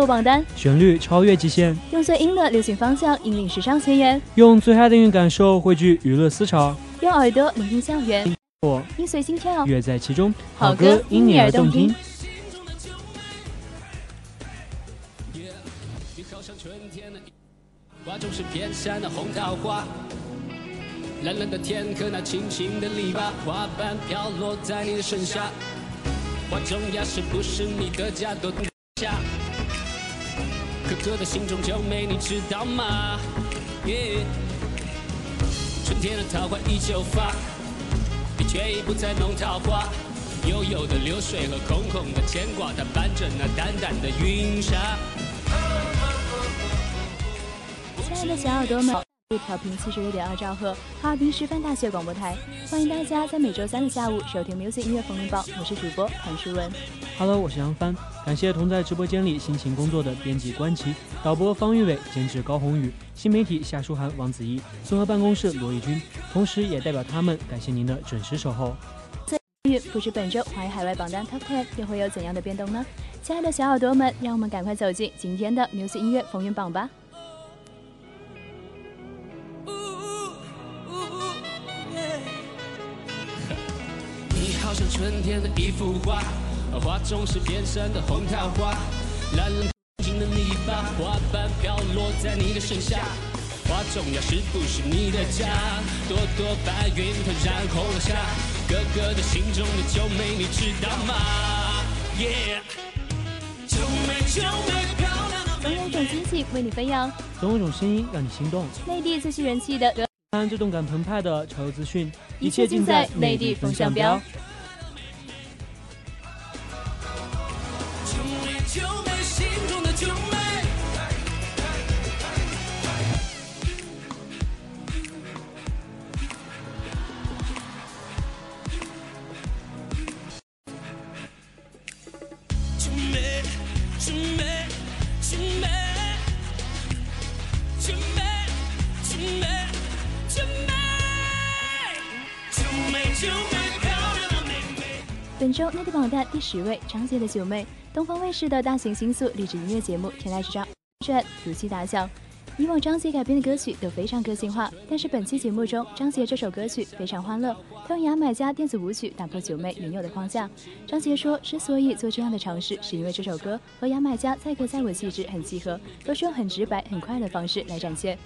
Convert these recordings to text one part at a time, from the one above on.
歌榜单。旋律超越极限，用最硬的流行方向引领时尚前沿，用最嗨的音乐感受汇聚娱乐思潮，用耳朵聆听校园，我音随心跳，乐在其中，好歌因你而动听。蓝蓝的天和那青青的篱笆，花瓣飘落在你的身下，花中呀是不是你的家？都下。哥的心中就没，你知道吗？耶春天的桃花依旧发，你却已不再弄桃花。悠悠的流水和空空的牵挂，它伴着那淡淡的云霞。亲爱的小耳朵们，调频七十六点二兆赫，哈尔滨师范大学广播台，欢迎大家在每周三的下午收听 Music 音乐风云榜，我是主播谭淑文。Hello，我是杨帆。感谢同在直播间里辛勤工作的编辑关琪、导播方玉伟、监制高宏宇、新媒体夏书涵、王子怡、综合办公室罗义军，同时也代表他们感谢您的准时守候。不知本周华语海外榜单 Top Ten 又会有怎样的变动呢？亲爱的小耳朵们，让我们赶快走进今天的 Music 音乐风云榜吧。春天的一幅画。画中是遍山的红桃花，蓝蓝青的泥巴，花瓣飘落在你的身下。花重要，是不是你的家？朵朵白云它染红了霞，哥哥的心中的九妹，你知道吗？九妹九妹漂亮的，总有种惊喜为你飞扬，总有种声音让你心动。内地最具人气的，看最动感澎湃的潮流资讯，一切尽在内地风向标。本周内地榜单第十位，张杰的《九妹》，东方卫视的大型新素励志音乐节目《天籁之战》如期打响。以往张杰改编的歌曲都非常个性化，但是本期节目中，张杰这首歌曲非常欢乐，他用牙买加电子舞曲打破九妹原有的框架。张杰说，之所以做这样的尝试，是因为这首歌和牙买加载歌载舞气质很契合，都是用很直白、很快的方式来展现。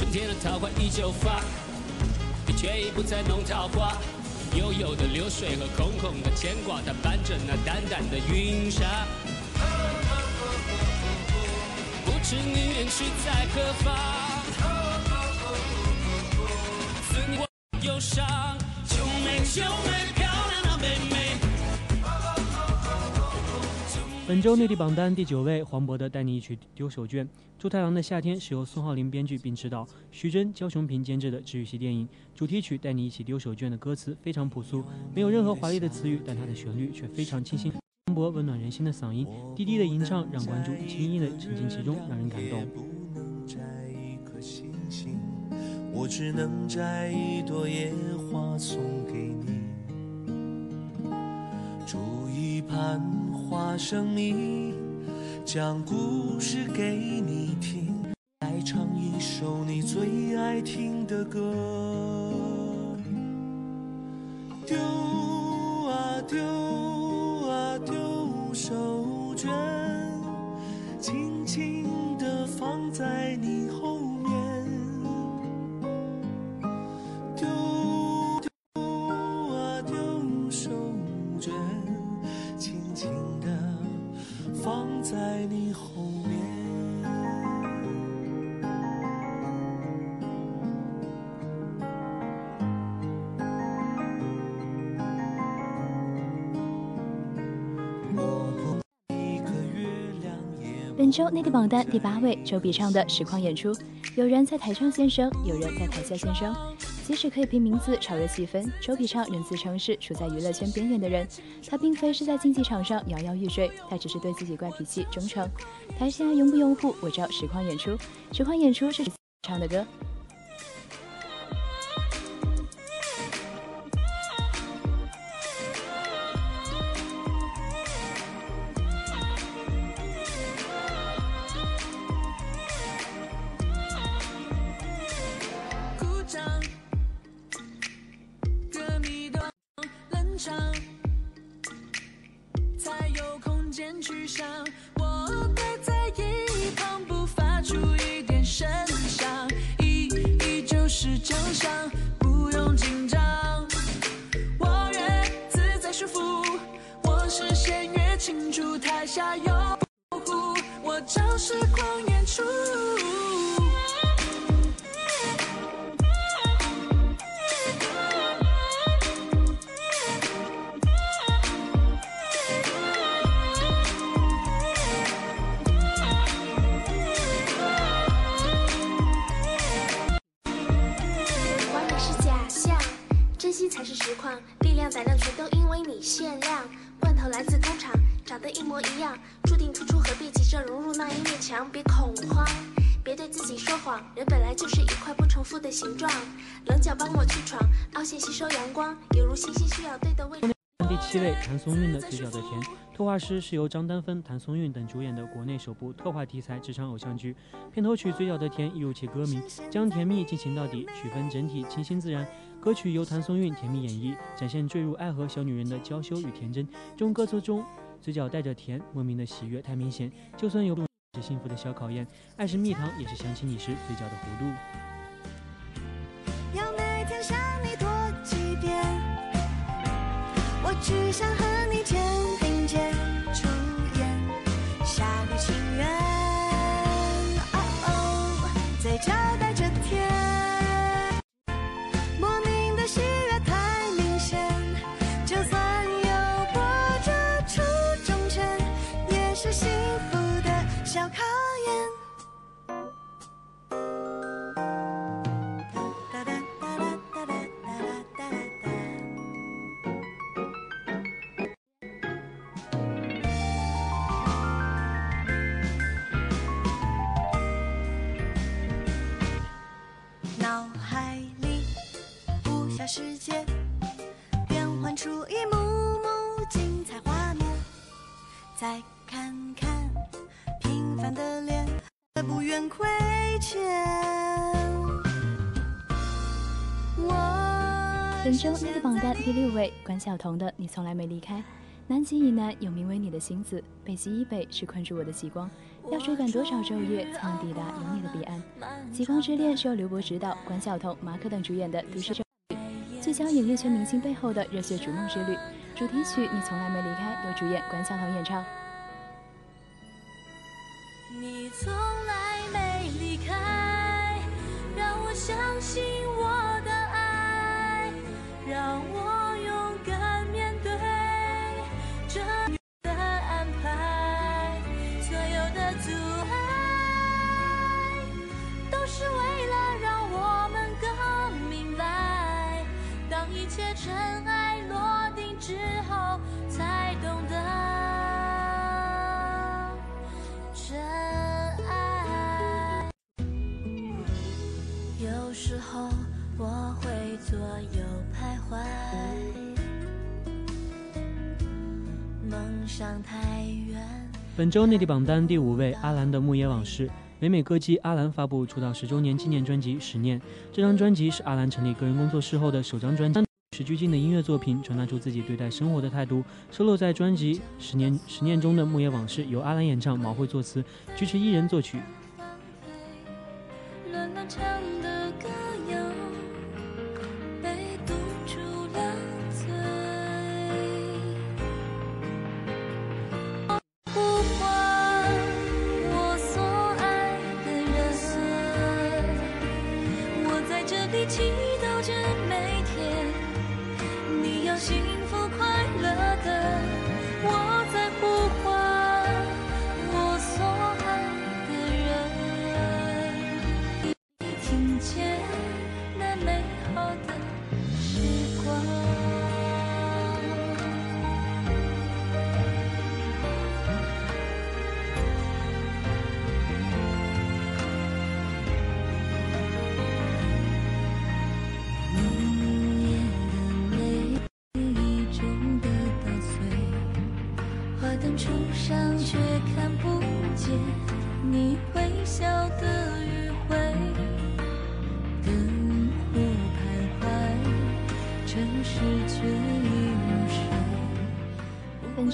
春天的桃花依旧发，你却已不再弄桃花。悠悠的流水和空空的牵挂，它伴着那淡淡的云霞。不知你远去在何方，思念忧伤，就美就美，本周内地榜单第九位，黄渤的《带你一起丢手绢》。《猪太郎的夏天》是由宋浩林编剧并执导，徐峥、焦雄平监制的治愈系电影。主题曲《带你一起丢手绢》的歌词非常朴素，没有任何华丽的词语，但它的旋律却非常清新。黄渤温暖人心的嗓音，低低的吟唱，让观众轻易的沉浸其中，让人感动。我只能摘一朵野花送给你，煮一盘花生米，讲故事给你听，再唱一首你最爱听的歌。丢啊丢周内地榜单第八位，周笔畅的实况演出。有人在台上现身，有人在台下现身。即使可以凭名字炒热气氛，周笔畅仍自称是处在娱乐圈边缘的人。他并非是在竞技场上摇摇欲坠，他只是对自己怪脾气忠诚。台下拥不拥护，我照实况演出。实况演出是唱的歌。先去想。我待在一旁，不发出一点声响，一一就是奖赏，不用紧张。我越自在舒服，我视线越清楚，台下有护，我正是狂演出。实况。力量胆量全都因为你限量。罐头来自工厂，长得一模一样，注定突出，何必急着融入那一面墙？别恐慌，别对自己说谎，人本来就是一块不重复的形状。棱角帮我去闯，凹陷吸收阳光，犹如星星需要对的位置。第七位，谭松韵的《嘴角的甜》。特画师是由张丹芬、谭松韵等主演的国内首部特化题材职场偶像剧。片头曲《嘴角的甜》一如其歌名，将甜蜜进行到底，曲风整体清新自然。歌曲由谭松韵甜蜜演绎，展现坠入爱河小女人的娇羞与天真。中歌词中，嘴角带着甜，莫名的喜悦太明显。就算有是幸福的小考验，爱是蜜糖，也是想起你时嘴角的弧度。要每天想你多几遍，我只想和你见本周内地榜单第六位，关晓彤的《你从来没离开》。南极以南有名为你的星子，北极以北是困住我的极光。要追赶多少昼夜才能抵达有你的彼岸？《极光之恋》是由刘博执导，关晓彤、马可等主演的都市剧，聚焦演艺圈明星背后的热血逐梦之旅。主题曲《你从来没离开》由主演关晓彤演唱。你从来没离开，让我相信我，让我本周内地榜单第五位，阿兰的《牧野往事》。美美歌姬阿兰发布出道十周年纪念专辑《十念》，这张专辑是阿兰成立个人工作室后的首张专辑。与时俱进的音乐作品，传达出自己对待生活的态度。收录在专辑《十年十念》中的《牧野往事》，由阿兰演唱，毛慧作词，菊池一人作曲。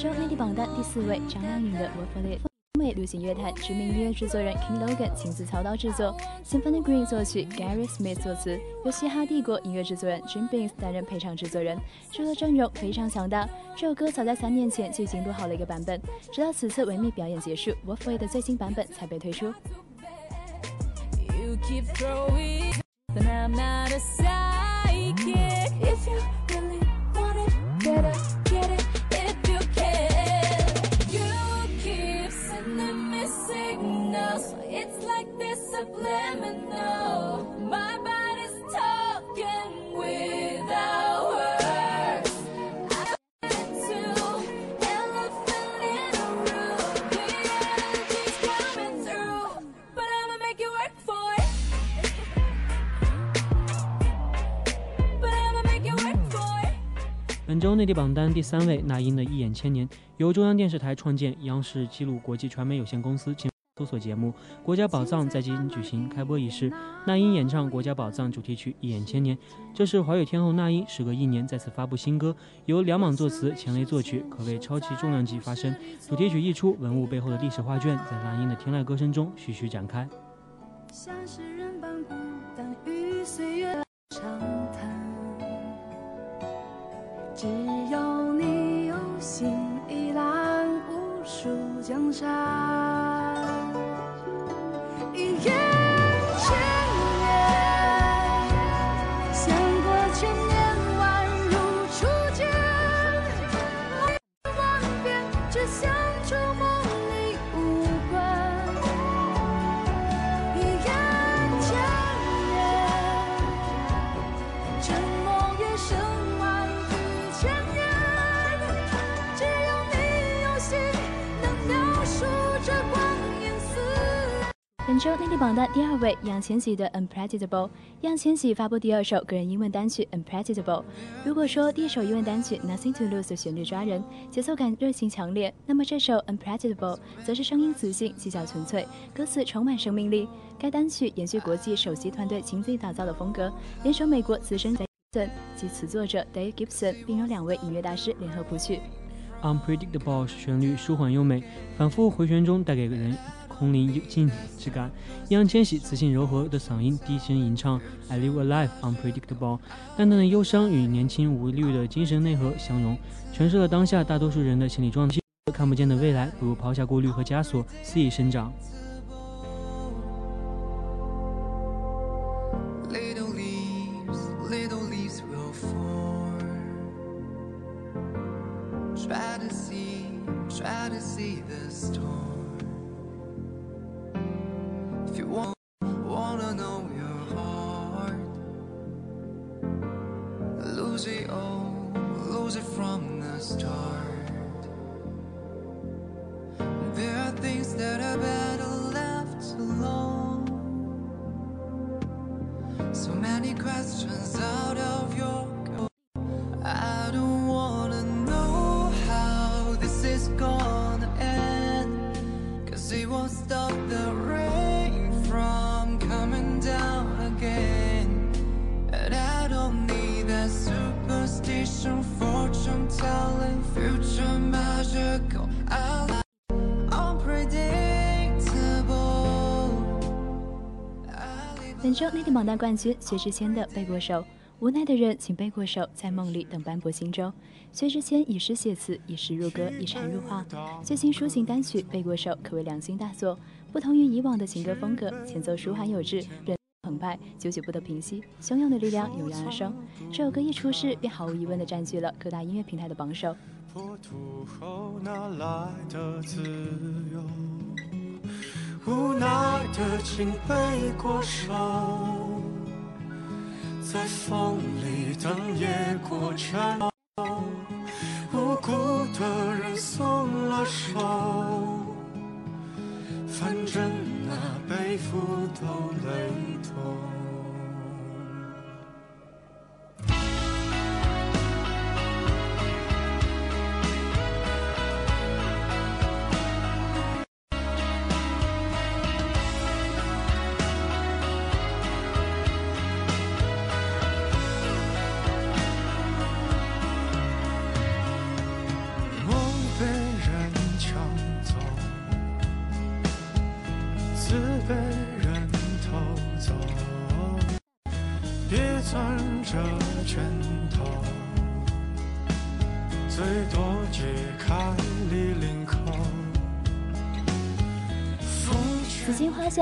周内地榜单第四位，张靓颖的《我 f o r It》。美流行乐坛知名音乐制作人 King Logan 亲自操刀制作，Symphony Green 作曲，Gary Smith 作词，由嘻哈帝国音乐制作人 Jim Beams 担任配唱制作人，制作阵容非常强大。这首歌早在三年前就已经录好了一个版本，直到此次维密表演结束，《我 f o r It》的最新版本才被推出。Subliminal. My body's talking without words. I to elephant in a room. The energy's coming through, but I'ma make you work for it. But I'ma make you work for it. 本周内地榜单第三位，那英的《一眼千年》由中央电视台创建，央视记录国际传媒有限公司搜索节目《国家宝藏》在今举行开播仪式，那英演唱《国家宝藏》主题曲《一眼千年》，这是华语天后那英时隔一年再次发布新歌，由梁莽作词，钱雷作曲，可谓超级重量级发声。主题曲一出，文物背后的历史画卷在那英的天籁歌声中徐徐展开。像是人般孤单与岁月长谈。只要你有心，一览无数江山。本周内地榜单第二位，易烊千玺的《Unpredictable》。易烊千玺发布第二首个人英文单曲《Unpredictable》。如果说第一首英文单曲《Nothing to Lose》的旋律抓人，节奏感热情强烈，那么这首《Unpredictable》则是声音磁性、技巧纯粹，歌词充满生命力。该单曲延续国际首席团队亲自打造的风格，联手美国资深 Gibson 及词作者 Dave Gibson，并由两位音乐大师联合谱曲。Unpredictable 旋律舒缓优美，反复回旋中带给人空灵幽静之感。易烊千玺磁性柔和的嗓音低声吟唱 I live a life unpredictable，淡淡的忧伤与年轻无虑的精神内核相融，诠释了当下大多数人的心理状态。看不见的未来，不如抛下顾虑和枷锁，肆意生长。本周内地榜单冠军薛之谦的《背过手》，无奈的人请背过手，在梦里等斑驳心中。薛之谦以诗写词，以诗入歌，以禅入画。最新抒情单曲《背过手》可谓良心大作，不同于以往的情歌风格，前奏舒缓有致，人澎湃，久久不得平息，汹涌的力量油然而生。这首歌一出世，便毫无疑问地占据了各大音乐平台的榜首。破土后哪来的自由？无奈的请背过手，在风里等夜过缠绕，无辜的人松了手，反正那背负都累透。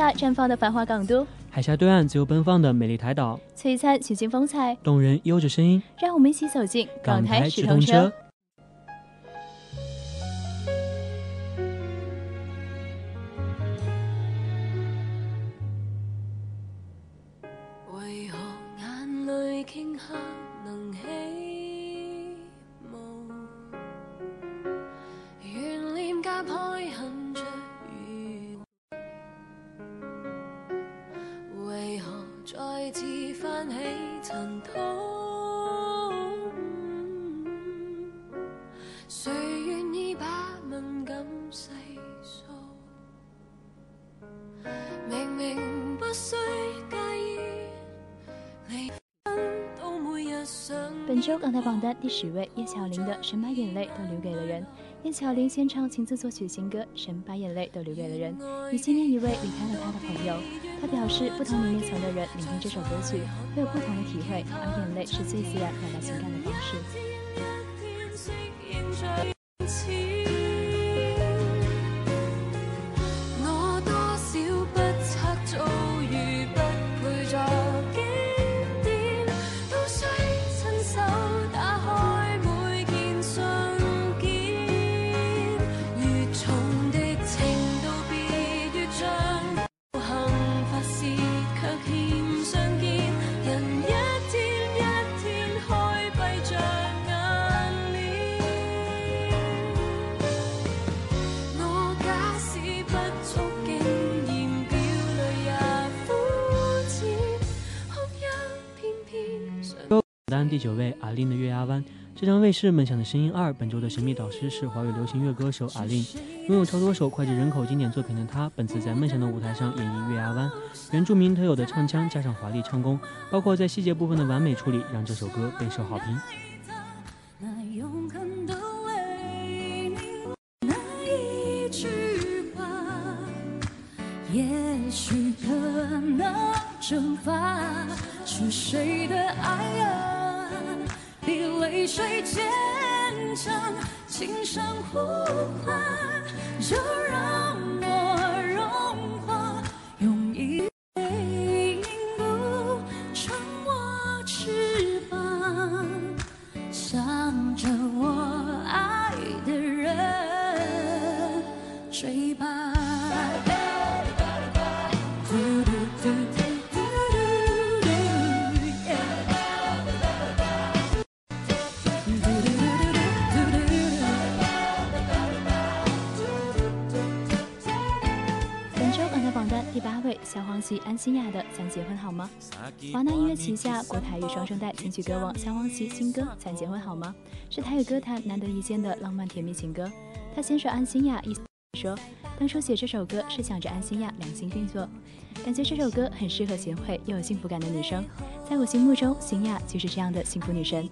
下绽放的繁华港都，海峡对岸自由奔放的美丽台岛，璀璨曲径风采，动人悠着声音。让我们一起走进港台直通车。。榜单第十位，叶巧玲的《神把眼泪都留给了人》。叶巧玲先唱亲自作曲新歌《神把眼泪都留给了人》，以纪念一位离开了她的朋友。她表示，不同年龄层的人聆听这首歌曲会有不同的体会，而眼泪是最自然表达情感的方式。第九位，阿令的《月牙湾》。浙江卫视《梦想的声音二》本周的神秘导师是华语流行乐歌手阿令，拥有超多首脍炙人口经典作品的他，本次在梦想的舞台上演绎《月牙湾》。原住民特有的唱腔加上华丽唱功，包括在细节部分的完美处理，让这首歌备受好评。也许可能蒸发，是谁的爱啊？泪水坚强，轻声呼唤，就让萧煌奇、安心亚的《咱结婚好吗》。华纳音乐旗下国台语双声带金曲歌王萧煌奇新歌《咱结婚好吗》是台语歌坛难得一见的浪漫甜蜜情歌。他先说安心亚，一说当初写这首歌是想着安心亚良心定做，感觉这首歌很适合贤惠又有幸福感的女生。在我心目中，心亚就是这样的幸福女神。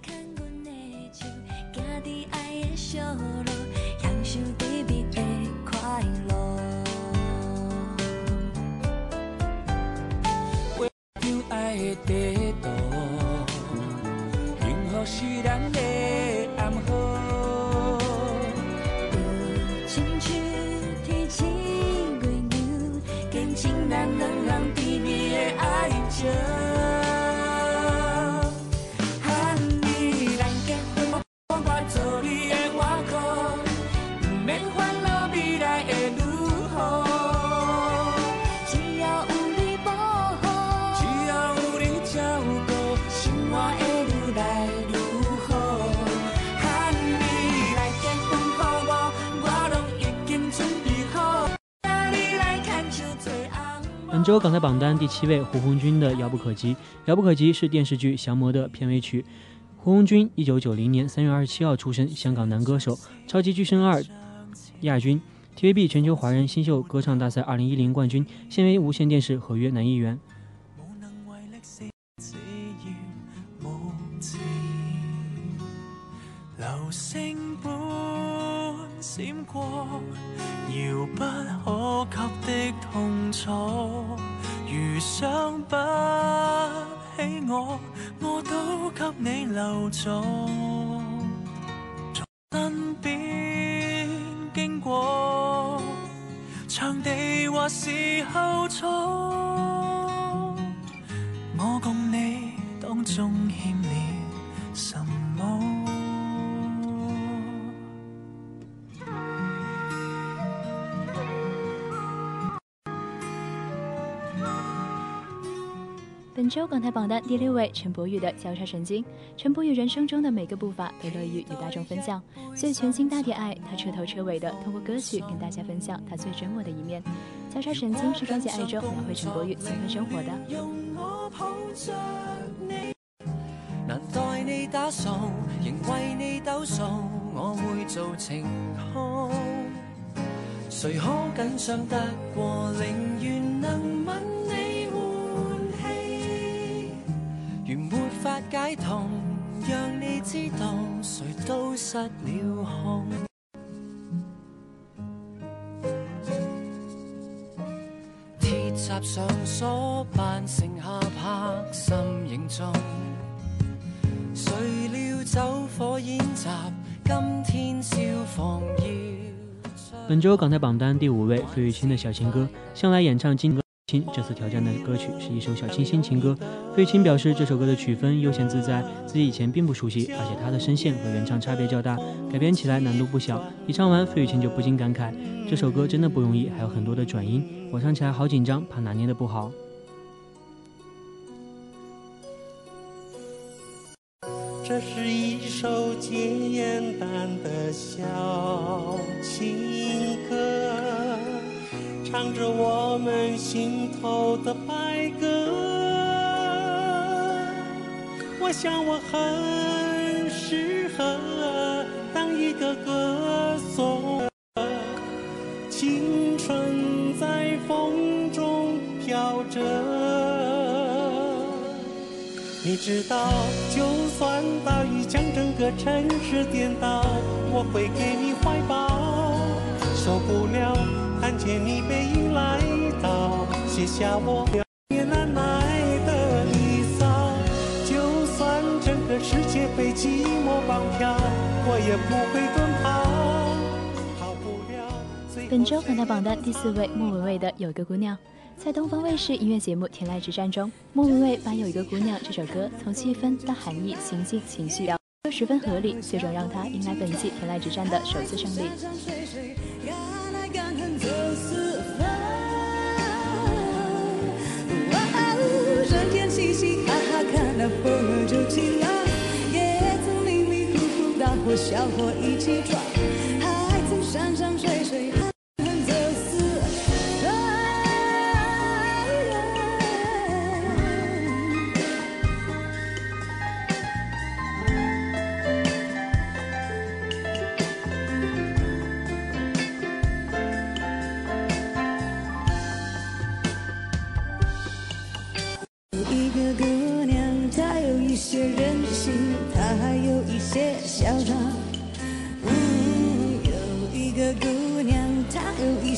本周港台榜单第七位，胡红军的《遥不可及》。《遥不可及》是电视剧《降魔》的片尾曲。胡红军，一九九零年三月二十七号出生，香港男歌手，超级巨星二亚军，TVB 全球华人新秀歌唱大赛二零一零冠军，现为无线电视合约男艺员。流星般闪过，遥不可及的痛楚。如想不起我，我都给你留咗。身边经过，场地或是後座。我共你当中欠了本周港台榜单第六位，陈柏宇的《交叉神经》。陈柏宇人生中的每个步伐都乐于与大众分享，所以全新大碟《爱》，他彻头彻尾的通过歌曲跟大家分享他最真我的一面。《交叉神经》是专辑《爱》中描绘陈柏宇新婚生活的。用我抱着你，難代你打掃，仍為你抖數，我會做情控。誰可緊張得過，寧願能吻你解痛，讓你知道誰都失了控。鐵閘上鎖，扮成下拍心形狀。誰料走火演習，今天消防要本周港台榜单第五位，费玉清的小情歌，向来演唱金歌，这次挑战的歌曲是一首小清新情歌。费玉清表示，这首歌的曲风悠闲自在，自己以前并不熟悉，而且他的声线和原唱差别较大，改编起来难度不小。一唱完，费玉清就不禁感慨，这首歌真的不容易，还有很多的转音，我唱起来好紧张，怕拿捏的不好。这是一首简单的小情歌，唱着我们心头的白鸽。我想我很适合当一个歌颂，青春在风中飘着。你知道，就算大雨将整个城市颠倒，我会给你怀抱。受不了看见你背影来到，写下我被寂寞绑票，我也不会奔跑。逃不了最后本周港台榜单第四位，莫文蔚的《有一个姑娘》。在东方卫视音乐节目《天籁之战》中，莫文蔚把《有一个姑娘》这首歌从气氛到含义、情境、情绪，都十分合理，最终让她迎来本季《天籁之战》的首次胜利。嘻嘻哈哈，看和，小伙一起闯，还曾山山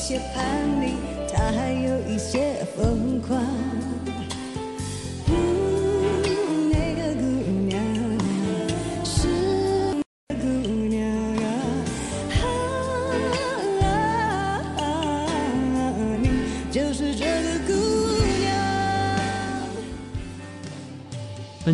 些叛逆，他还有一些疯狂。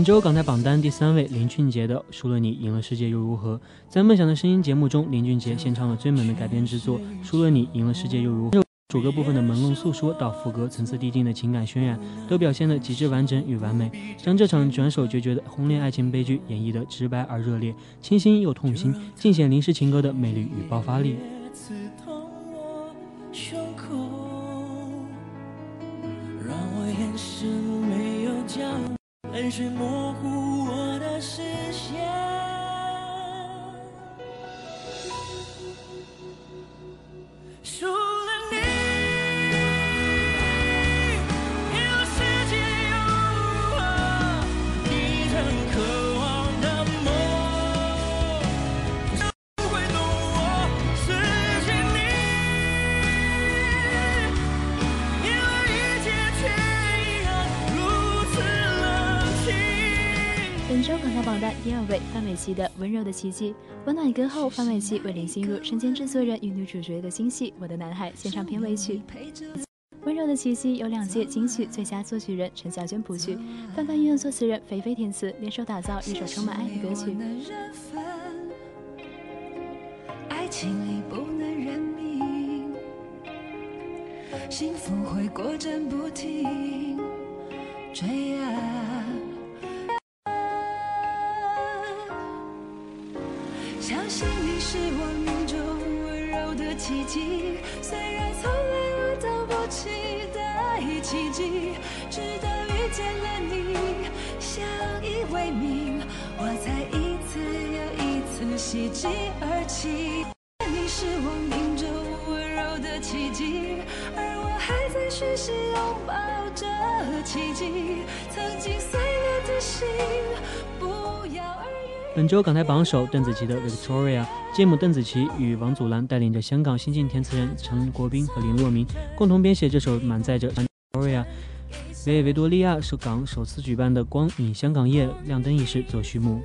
本周港台榜单第三位，林俊杰的《输了你，赢了世界又如何》。在《梦想的声音》节目中，林俊杰献唱了最美的改编之作《输了你，赢了世界又如何》。主歌部分的朦胧诉说到副歌层次递进的情感渲染，都表现得极致完整与完美，将这场转手决绝的轰烈爱情悲剧演绎得直白而热烈，清新又痛心，尽显临时情歌的魅力与爆发力。是模糊本周港台榜单第二位，范玮琪的《温柔的奇迹》。温暖歌后，范玮琪为林心如身兼制作人与女主角的新戏《我的男孩》献唱片尾曲。《温柔的奇迹》由两届金曲最佳作曲人陈小娟谱曲，范范音乐作词人菲菲填词，联手打造一首充满爱的歌曲。爱情里不能认命，幸福会过阵不停追啊。奇迹，虽然从来我都不期待奇迹，直到遇见了你，相依为命，我才一次又一次喜极而泣。你是我命中温柔的奇迹，而我还在学习拥抱着奇迹。曾经碎了的心，本周港台榜首邓紫棋的《Victoria》，继母邓紫棋与王祖蓝带领着香港新晋填词人陈国斌和林若明共同编写这首满载着 Victoria，为维多利亚是港首次举办的光影香港夜亮灯仪式做序幕。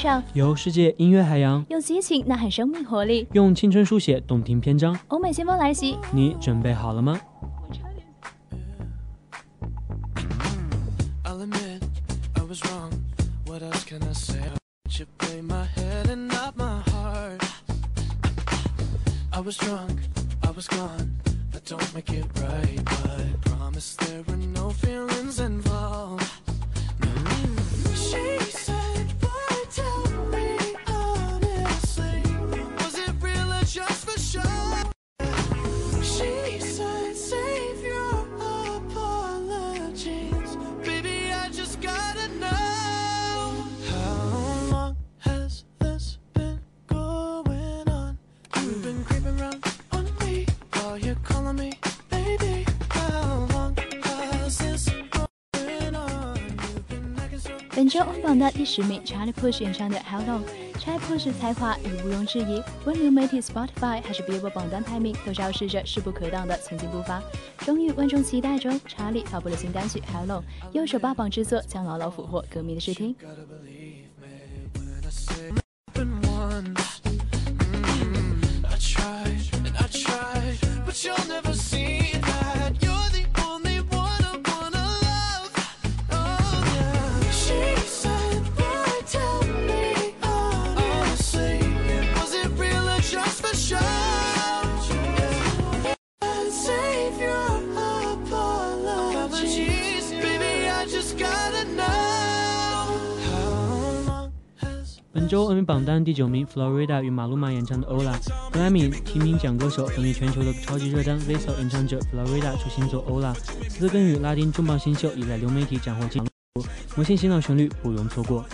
美娱乐风尚，由世界音乐海洋。用激情呐喊生命活力，用青春书写动听篇章，欧美先锋来袭。你准备好了吗周榜的第十名，Charlie Puth 演唱的《How Long》。Charlie Puth 才华已毋庸置疑，无论流媒体 Spotify 还是 Billboard 榜单排名，都昭示着势不可挡的前进步伐。终于，万众期待中，，Charlie 发布了新单曲《How Long》，右手霸榜之作将牢牢俘获歌迷的视听。本周 N 榜单第九名，Florida 与马路马演唱的《Ola》，格莱美提名奖歌手，风靡全球的超级热单 v e s e l 演唱者 Florida 出新作《Ola》，此次更与拉丁重磅新秀，已在流媒体斩获金魔性洗脑旋律不容错过。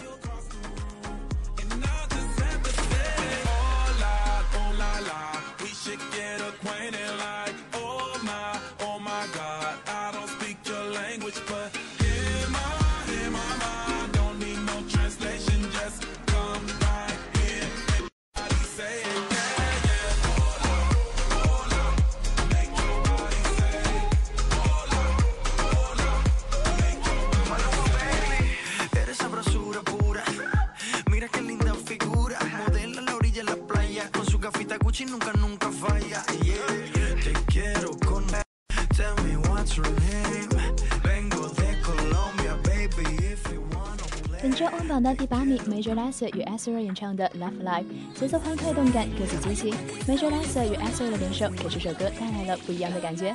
与 Asher 演唱的《Love Life》，节奏欢快动感，歌词激情。Major Lazer 与 Asher 的联手，给这首歌带来了不一样的感觉。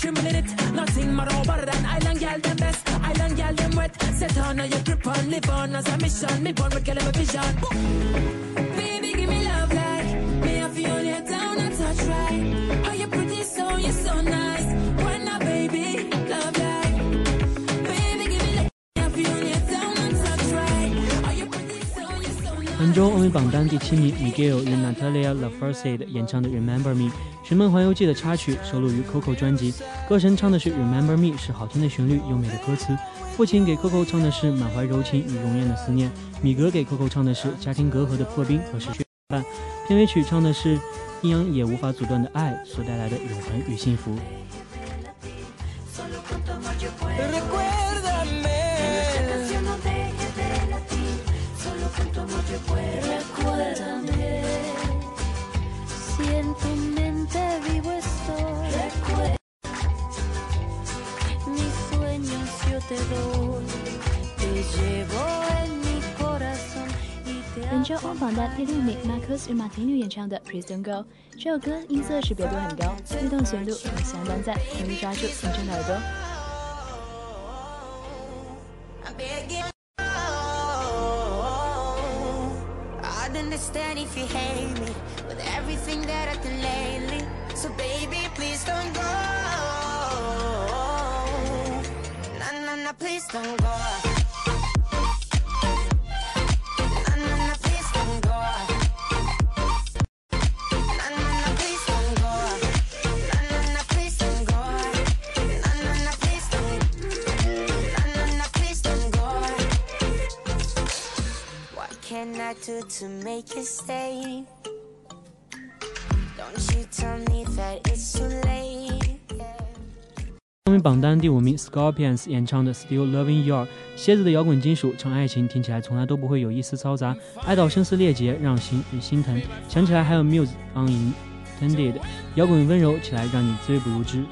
accumulate it. Nothing more over than island girl them best. Island girl them wet. Set on your grip and live on as a mission. Me born with a vision. Boom. 周欧美榜单第七名，Miguel 与 Natalia Lafourcade 演唱的《Remember Me》，《寻梦环游记》的插曲，收录于 Coco 专辑。歌神唱的是《Remember Me》，是好听的旋律，优美的歌词。父亲给 Coco 唱的是满怀柔情与永远的思念，米格给 Coco 唱的是家庭隔阂的破冰和失去伴。片尾曲唱的是阴阳也无法阻断的爱所带来的永恒与幸福。本周欧榜的第六名，Marcus 与马婷女演唱的《Please Don't Go》。这首歌音色识别度很高，律动旋律也相当赞，可以抓住听众的耳朵。understand if you hate me with everything that I've done lately. So baby, please don't go. What can I do to make you stay? 榜单第五名，Scorpions 演唱的《Still Loving You》，蝎子的摇滚金属，唱爱情听起来从来都不会有一丝嘈杂，爱到声嘶力竭，让心人心疼。想起来还有 Muse Unintended，摇滚温柔起来让你醉不如知。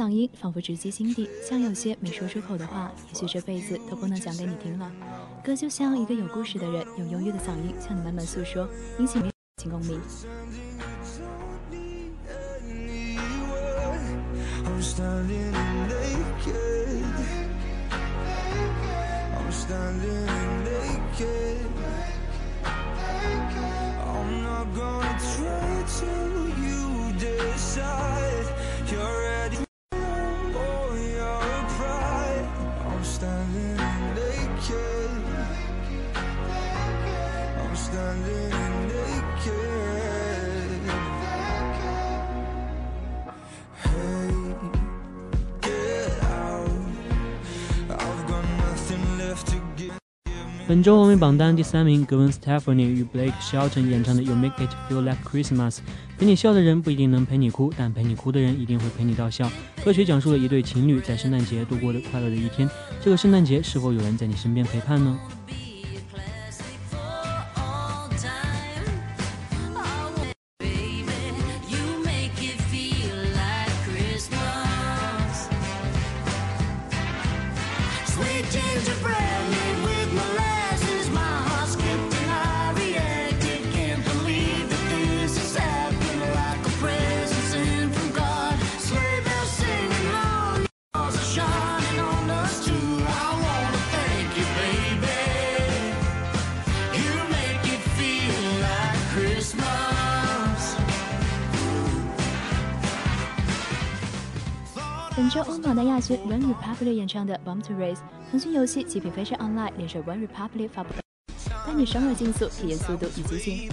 嗓音仿佛直击心底，像有些没说出口的话，也许这辈子都不能讲给你听了。歌就像一个有故事的人，用忧郁的嗓音向你慢慢诉说，引起你共鸣。I'm not gonna try to you decide 本周欧美榜单第三名，Gwen Stefani 与 Blake Shelton 演唱的《You Make It Feel Like Christmas》。陪你笑的人不一定能陪你哭，但陪你哭的人一定会陪你到笑。歌曲讲述了一对情侣在圣诞节度过的快乐的一天。这个圣诞节是否有人在你身边陪伴呢？本周欧榜单亚军 One Republic 演唱的《Bomb to Race》，腾讯游戏极品飞车 Online 联手 One Republic 发布，带你双耳竞速，体验速度与激情。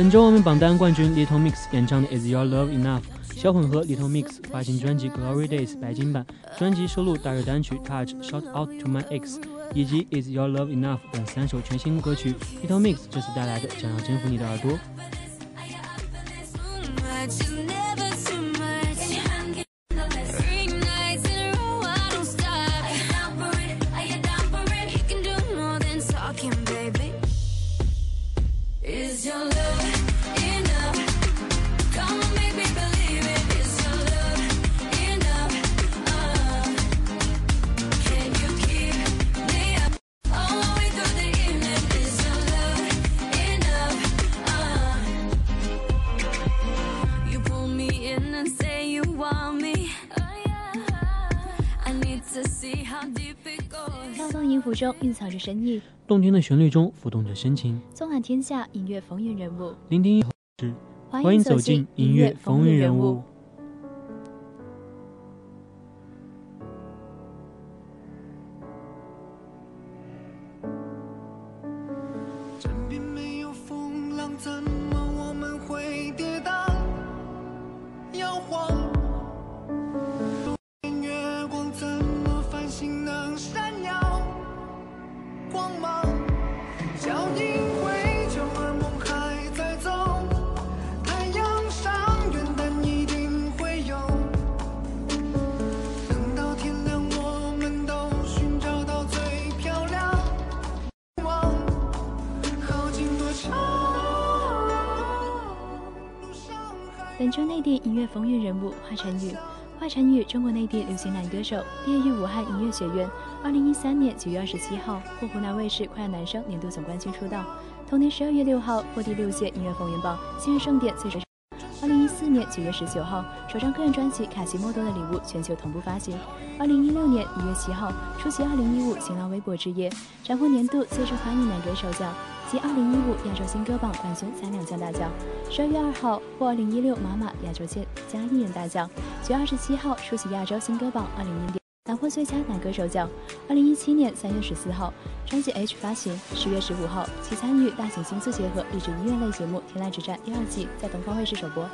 本周我们榜单冠军 Little Mix 演唱的《Is Your Love Enough》，小混合 Little Mix 发行专辑《Glory Days》白金版，专辑收录大热单曲《Touch》、《Shout Out to My Ex》以及《Is Your Love Enough》等三首全新歌曲。Little Mix 这次带来的将要征服你的耳朵。中蕴藏着深意，动听的旋律中浮动着深情，纵览天下音乐风云人物。聆听一首诗。欢欢迎走进进音乐风云人物参与，中国内地流行男歌手，毕业于武汉音乐学院。二零一三年九月二十七号获湖南卫视快乐男声年度总冠军出道。同年十二月六号获第六届音乐风云榜新人盛典最受。二零一四年九月十九号，首张个人专辑《卡西莫多的礼物》全球同步发行。二零一六年一月七号，出席二零一五新浪微博之夜，斩获年度最受欢迎男歌手奖及二零一五亚洲新歌榜冠军三两项大奖。十二月二号获二零一六马马亚洲最佳艺人大奖。九月二十七号出席亚洲新歌榜二零一六男获最佳男歌手奖。二零一七年三月十四号，专辑《H》发行，十月十五号其参与大型星宿结合励志音乐类节目《天籁之战》第二季在东方卫视首播。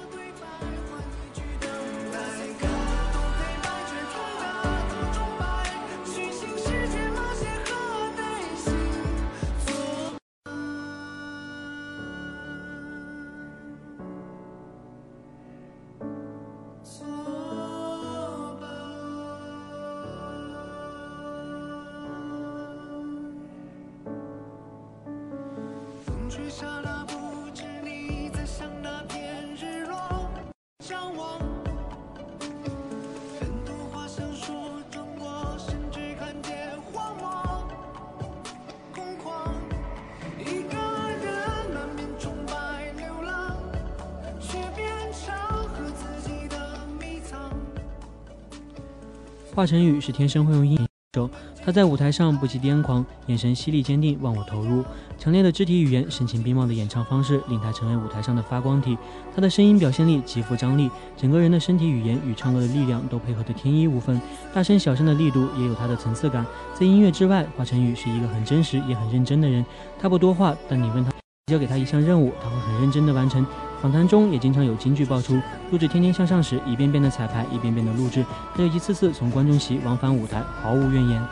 华晨宇是天生会用音手，他在舞台上不羁癫狂，眼神犀利坚定，忘我投入。强烈的肢体语言、深情并茂的演唱方式，令他成为舞台上的发光体。他的声音表现力极富张力，整个人的身体语言与唱歌的力量都配合得天衣无缝，大声小声的力度也有他的层次感。在音乐之外，华晨宇是一个很真实也很认真的人。他不多话，但你问他交给他一项任务，他会很认真地完成。访谈中也经常有金句爆出。录制《天天向上》时，一遍遍的彩排，一遍遍的录制，他就一次次从观众席往返舞台，毫无怨言。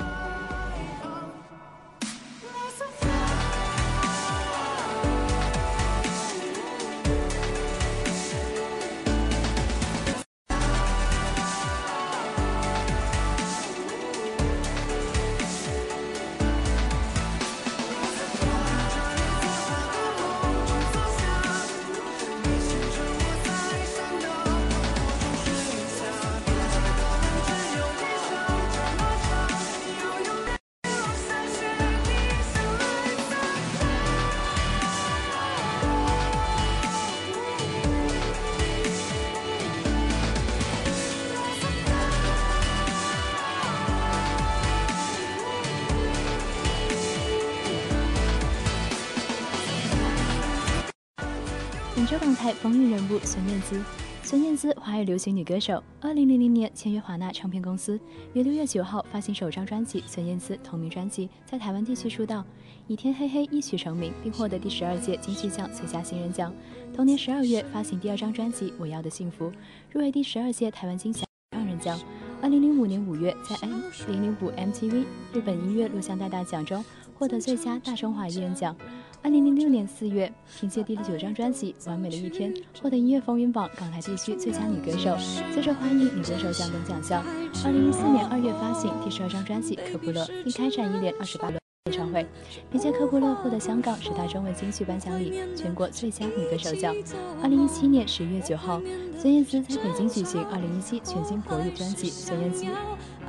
姿，华语流行女歌手。二零零零年签约华纳唱片公司，于六月九号发行首张专辑《孙燕姿》同名专辑，在台湾地区出道，以《天黑黑》一曲成名，并获得第十二届金曲奖最佳新人奖。同年十二月发行第二张专辑《我要的幸福》，入围第十二届台湾金响二人奖。二零零五年五月，在 M 零零五 MTV 日本音乐录像带大奖中获得最佳大中华艺人奖。二零零六年四月，凭借第九张专辑《完美的一天》获得音乐风云榜港台地区最佳女歌手、最受欢迎女歌手奖等奖项。二零一四年二月发行第十二张专辑《科普勒》，并开展一连二十八轮演唱会，凭借《科普勒》获得香港十大中文金曲颁奖礼全国最佳女歌手奖。二零一七年十一月九号，孙燕姿在北京举行二零一七全新国语专辑《孙燕姿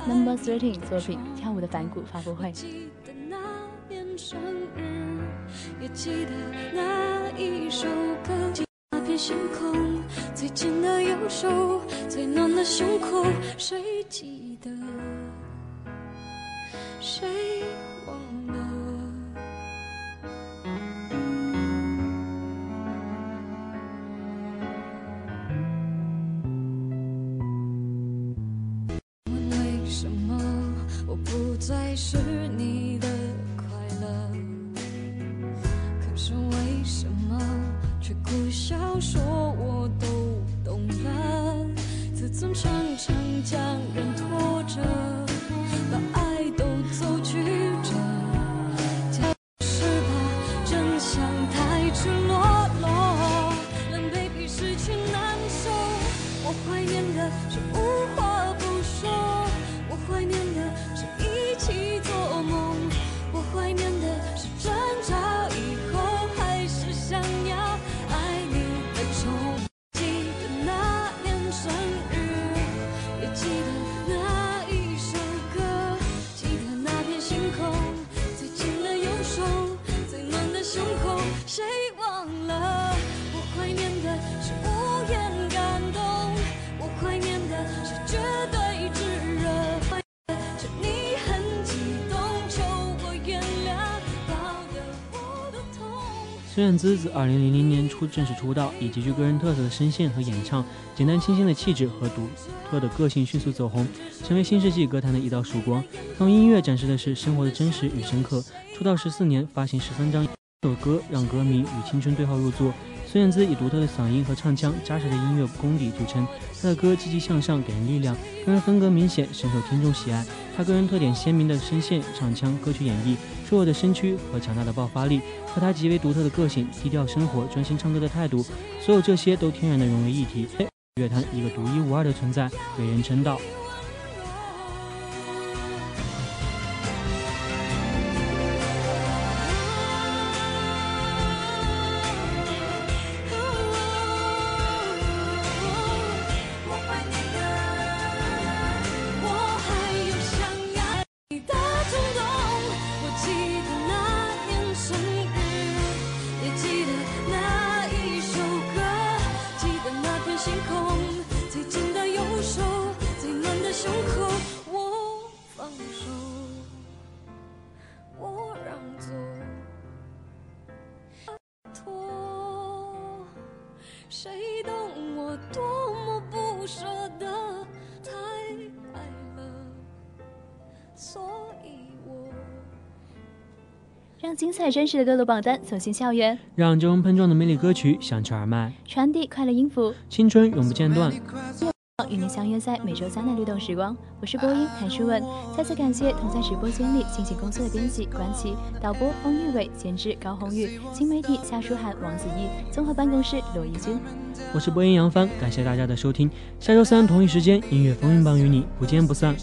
Number Thirteen》作品《跳舞的反骨》发布会。也记得那一首歌，那片星空，最紧的右手，最暖的胸口，谁记得？谁忘了？问为什么我不再是孙燕姿自2000年初正式出道，以极具个人特色的声线和演唱，简单清新的气质和独特的个性迅速走红，成为新世纪歌坛的一道曙光。她用音乐展示的是生活的真实与深刻。出道十四年，发行十三张首歌，让歌迷与青春对号入座。孙燕姿以独特的嗓音和唱腔、扎实的音乐功底著称，她的歌积极向上，给人力量，个人风格明显，深受听众喜爱。他个人特点鲜明的声线、唱腔、歌曲演绎，瘦弱的身躯和强大的爆发力，和他极为独特的个性、低调生活、专心唱歌的态度，所有这些都天然的融为一体，乐坛一个独一无二的存在，为人称道。精彩真实的歌路榜单走进校园，让这种碰撞的魅力歌曲响彻耳麦，传递快乐音符，青春永不间断。与您相约在每周三的律动时光，我是播音谭诗文。再次感谢同在直播间里辛勤工作的编辑关琪、导播翁玉伟、监制高红宇、新媒体夏书涵、王子怡、综合办公室罗怡君。我是播音杨帆，感谢大家的收听。下周三同一时间，音乐风云榜与你不见不散。